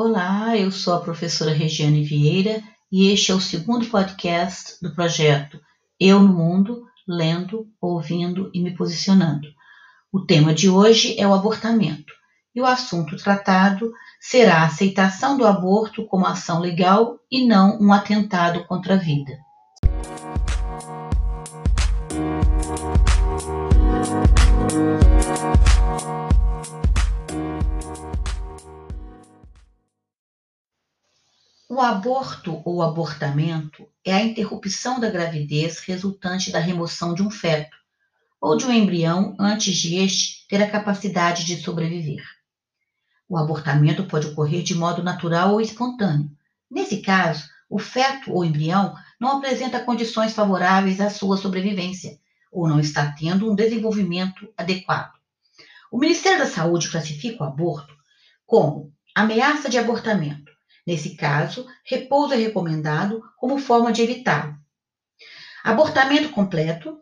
Olá, eu sou a professora Regiane Vieira e este é o segundo podcast do projeto Eu no Mundo, Lendo, Ouvindo e Me Posicionando. O tema de hoje é o abortamento e o assunto tratado será a aceitação do aborto como ação legal e não um atentado contra a vida. O aborto ou abortamento é a interrupção da gravidez resultante da remoção de um feto ou de um embrião antes de este ter a capacidade de sobreviver. O abortamento pode ocorrer de modo natural ou espontâneo. Nesse caso, o feto ou embrião não apresenta condições favoráveis à sua sobrevivência ou não está tendo um desenvolvimento adequado. O Ministério da Saúde classifica o aborto como ameaça de abortamento. Nesse caso, repouso é recomendado como forma de evitá-lo. Abortamento completo,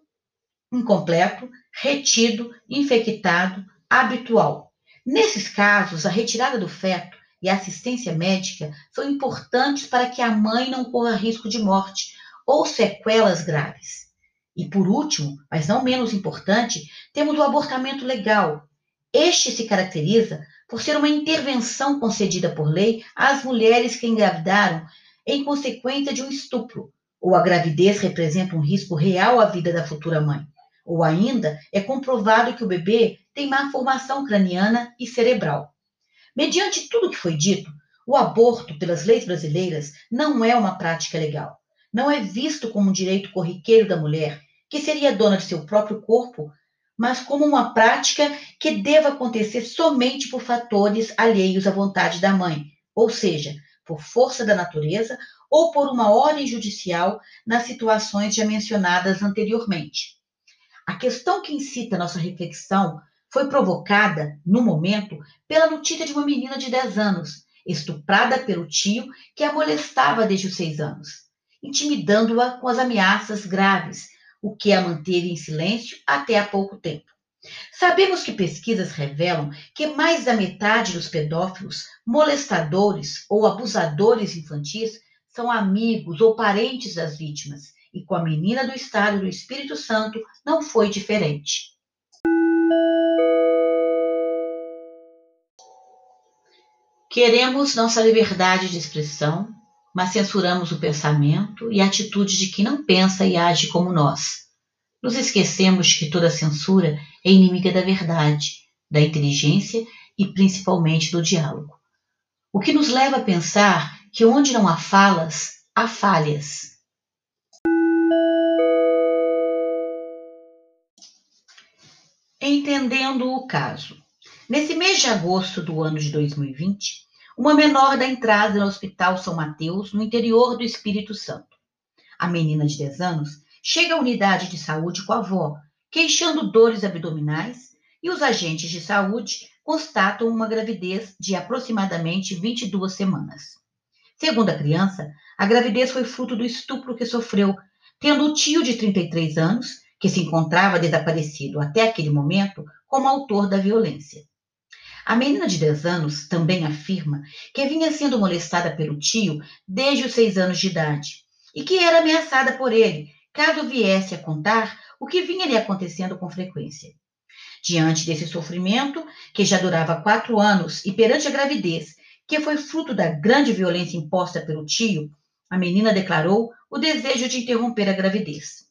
incompleto, retido, infectado, habitual. Nesses casos, a retirada do feto e a assistência médica são importantes para que a mãe não corra risco de morte ou sequelas graves. E por último, mas não menos importante, temos o abortamento legal. Este se caracteriza por ser uma intervenção concedida por lei às mulheres que engravidaram em consequência de um estupro, ou a gravidez representa um risco real à vida da futura mãe, ou ainda é comprovado que o bebê tem má formação craniana e cerebral. Mediante tudo o que foi dito, o aborto, pelas leis brasileiras, não é uma prática legal. Não é visto como um direito corriqueiro da mulher, que seria dona de seu próprio corpo, mas como uma prática que deva acontecer somente por fatores alheios à vontade da mãe, ou seja, por força da natureza ou por uma ordem judicial nas situações já mencionadas anteriormente. A questão que incita nossa reflexão foi provocada, no momento, pela notícia de uma menina de 10 anos, estuprada pelo tio que a molestava desde os 6 anos, intimidando-a com as ameaças graves, o que a manteve em silêncio até há pouco tempo. Sabemos que pesquisas revelam que mais da metade dos pedófilos, molestadores ou abusadores infantis são amigos ou parentes das vítimas, e com a menina do estado do Espírito Santo não foi diferente. Queremos nossa liberdade de expressão, mas censuramos o pensamento e a atitude de quem não pensa e age como nós. Nos esquecemos que toda censura é inimiga da verdade, da inteligência e principalmente do diálogo. O que nos leva a pensar que onde não há falas, há falhas. Entendendo o caso. Nesse mês de agosto do ano de 2020, uma menor dá entrada no Hospital São Mateus, no interior do Espírito Santo. A menina de 10 anos chega à unidade de saúde com a avó, queixando dores abdominais, e os agentes de saúde constatam uma gravidez de aproximadamente 22 semanas. Segundo a criança, a gravidez foi fruto do estupro que sofreu, tendo o tio de 33 anos, que se encontrava desaparecido até aquele momento, como autor da violência. A menina de 10 anos também afirma que vinha sendo molestada pelo tio desde os 6 anos de idade e que era ameaçada por ele caso viesse a contar o que vinha lhe acontecendo com frequência. Diante desse sofrimento, que já durava quatro anos, e perante a gravidez, que foi fruto da grande violência imposta pelo tio, a menina declarou o desejo de interromper a gravidez.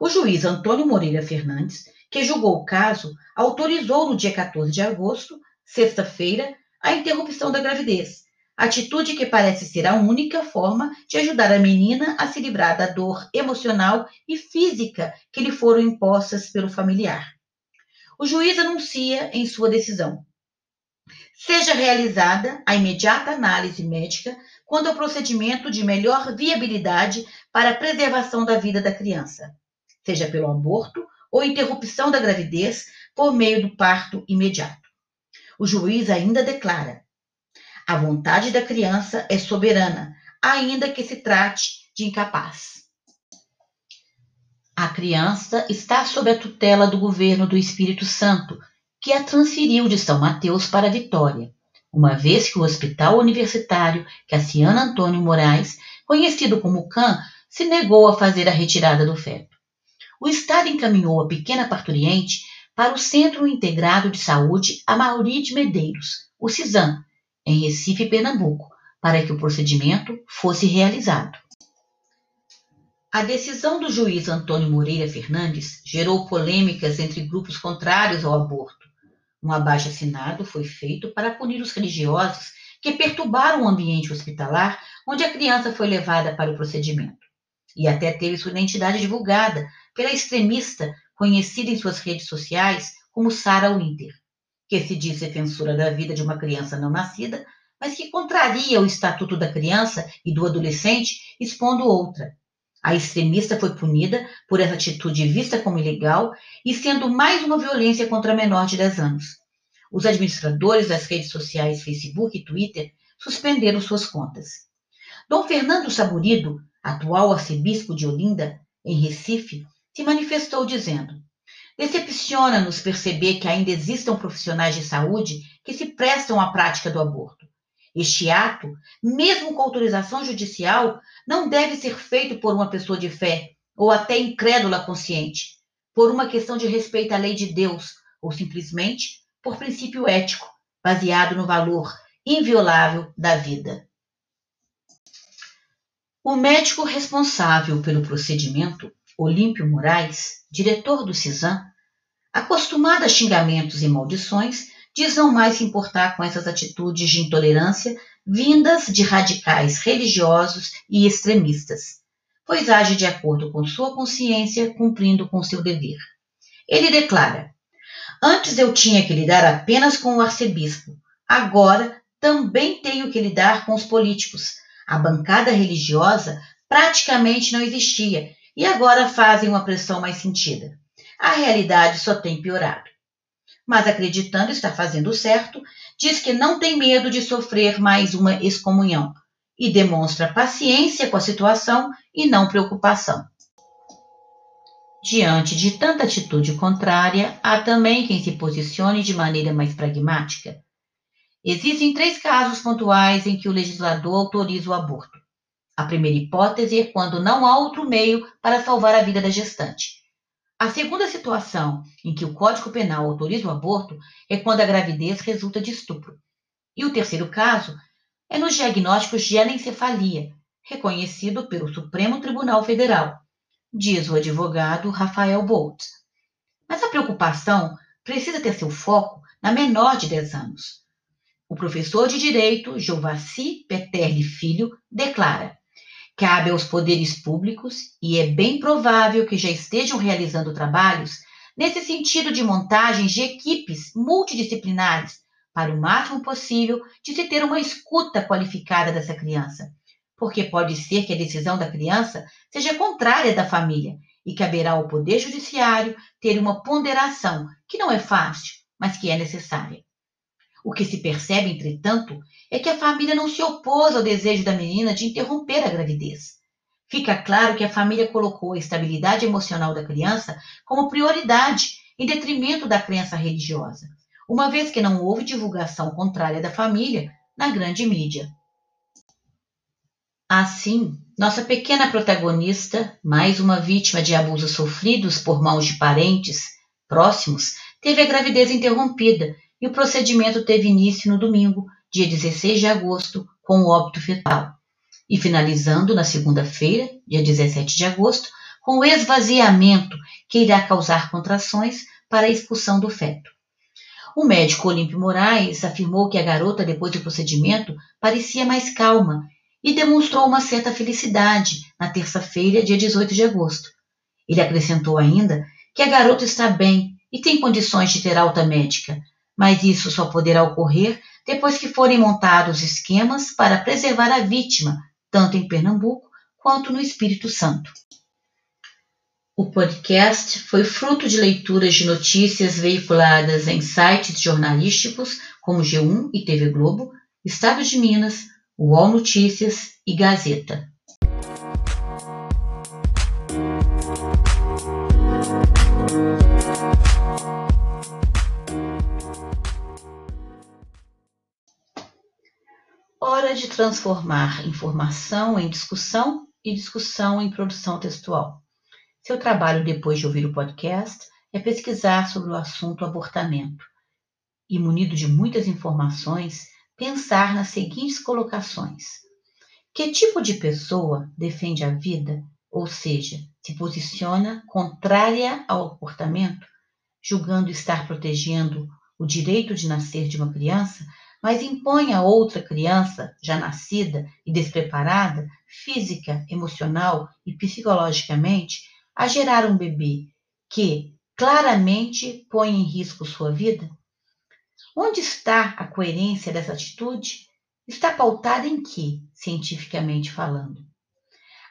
O juiz Antônio Moreira Fernandes, que julgou o caso, autorizou no dia 14 de agosto sexta-feira, a interrupção da gravidez, atitude que parece ser a única forma de ajudar a menina a se livrar da dor emocional e física que lhe foram impostas pelo familiar. O juiz anuncia em sua decisão: seja realizada a imediata análise médica quanto ao procedimento de melhor viabilidade para a preservação da vida da criança, seja pelo aborto ou interrupção da gravidez por meio do parto imediato. O juiz ainda declara: a vontade da criança é soberana, ainda que se trate de incapaz. A criança está sob a tutela do governo do Espírito Santo, que a transferiu de São Mateus para Vitória. uma vez que o Hospital Universitário Cassiano Antônio Moraes, conhecido como CAN, se negou a fazer a retirada do feto. O Estado encaminhou a pequena parturiente para o Centro Integrado de Saúde Amauri de Medeiros, o CISAM, em Recife, Pernambuco, para que o procedimento fosse realizado. A decisão do juiz Antônio Moreira Fernandes gerou polêmicas entre grupos contrários ao aborto. Um abaixo-assinado foi feito para punir os religiosos que perturbaram o ambiente hospitalar onde a criança foi levada para o procedimento. E até teve sua identidade divulgada pela extremista conhecida em suas redes sociais como Sarah Winter, que se diz defensora da vida de uma criança não nascida, mas que contraria o Estatuto da Criança e do Adolescente, expondo outra, a extremista foi punida por essa atitude vista como ilegal e sendo mais uma violência contra a menor de 10 anos. Os administradores das redes sociais Facebook e Twitter suspenderam suas contas. Dom Fernando Saburido, atual arcebispo de Olinda, em Recife, se manifestou dizendo: Decepciona-nos perceber que ainda existam profissionais de saúde que se prestam à prática do aborto. Este ato, mesmo com autorização judicial, não deve ser feito por uma pessoa de fé ou até incrédula consciente, por uma questão de respeito à lei de Deus ou simplesmente por princípio ético, baseado no valor inviolável da vida. O médico responsável pelo procedimento, Olímpio Moraes, diretor do CISAM, acostumado a xingamentos e maldições, diz não mais se importar com essas atitudes de intolerância vindas de radicais religiosos e extremistas, pois age de acordo com sua consciência, cumprindo com seu dever. Ele declara: Antes eu tinha que lidar apenas com o arcebispo, agora também tenho que lidar com os políticos. A bancada religiosa praticamente não existia e agora fazem uma pressão mais sentida. A realidade só tem piorado mas acreditando estar fazendo certo, diz que não tem medo de sofrer mais uma excomunhão e demonstra paciência com a situação e não preocupação. Diante de tanta atitude contrária, há também quem se posicione de maneira mais pragmática. Existem três casos pontuais em que o legislador autoriza o aborto. A primeira hipótese é quando não há outro meio para salvar a vida da gestante. A segunda situação em que o Código Penal autoriza o aborto é quando a gravidez resulta de estupro. E o terceiro caso é nos diagnósticos de anencefalia, reconhecido pelo Supremo Tribunal Federal, diz o advogado Rafael Bolt. Mas a preocupação precisa ter seu foco na menor de 10 anos. O professor de Direito, Jovaci Peterli Filho, declara Cabe aos poderes públicos, e é bem provável que já estejam realizando trabalhos nesse sentido de montagens de equipes multidisciplinares para o máximo possível de se ter uma escuta qualificada dessa criança, porque pode ser que a decisão da criança seja contrária da família e caberá ao Poder Judiciário ter uma ponderação que não é fácil, mas que é necessária. O que se percebe, entretanto, é que a família não se opôs ao desejo da menina de interromper a gravidez. Fica claro que a família colocou a estabilidade emocional da criança como prioridade em detrimento da crença religiosa, uma vez que não houve divulgação contrária da família na grande mídia. Assim, nossa pequena protagonista, mais uma vítima de abusos sofridos por mãos de parentes próximos, teve a gravidez interrompida e o procedimento teve início no domingo, dia 16 de agosto, com o óbito fetal, e finalizando na segunda-feira, dia 17 de agosto, com o esvaziamento que irá causar contrações para a expulsão do feto. O médico Olímpio Moraes afirmou que a garota, depois do procedimento, parecia mais calma e demonstrou uma certa felicidade na terça-feira, dia 18 de agosto. Ele acrescentou ainda que a garota está bem e tem condições de ter alta médica, mas isso só poderá ocorrer depois que forem montados esquemas para preservar a vítima, tanto em Pernambuco quanto no Espírito Santo. O podcast foi fruto de leituras de notícias veiculadas em sites jornalísticos como G1 e TV Globo, Estado de Minas, UOL Notícias e Gazeta. Transformar informação em discussão e discussão em produção textual. Seu trabalho, depois de ouvir o podcast, é pesquisar sobre o assunto abortamento e, munido de muitas informações, pensar nas seguintes colocações: Que tipo de pessoa defende a vida, ou seja, se posiciona contrária ao abortamento, julgando estar protegendo o direito de nascer de uma criança, mas impõe a outra criança, já nascida e despreparada, física, emocional e psicologicamente, a gerar um bebê que claramente põe em risco sua vida? Onde está a coerência dessa atitude? Está pautada em que, cientificamente falando?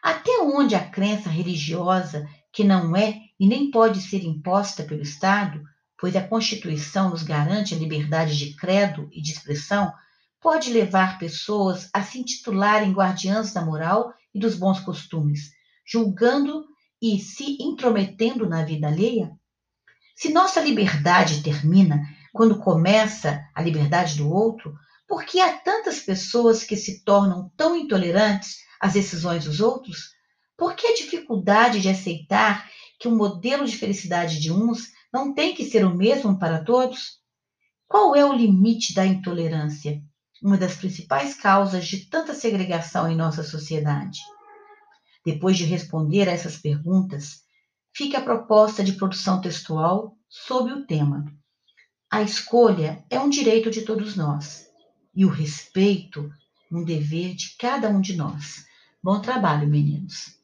Até onde a crença religiosa, que não é e nem pode ser imposta pelo Estado, pois a Constituição nos garante a liberdade de credo e de expressão, pode levar pessoas a se intitularem guardiãs da moral e dos bons costumes, julgando e se intrometendo na vida alheia? Se nossa liberdade termina quando começa a liberdade do outro, por que há tantas pessoas que se tornam tão intolerantes às decisões dos outros? Por que a dificuldade de aceitar que o modelo de felicidade de uns não tem que ser o mesmo para todos? Qual é o limite da intolerância? Uma das principais causas de tanta segregação em nossa sociedade. Depois de responder a essas perguntas, fica a proposta de produção textual sob o tema A escolha é um direito de todos nós e o respeito um dever de cada um de nós. Bom trabalho, meninos!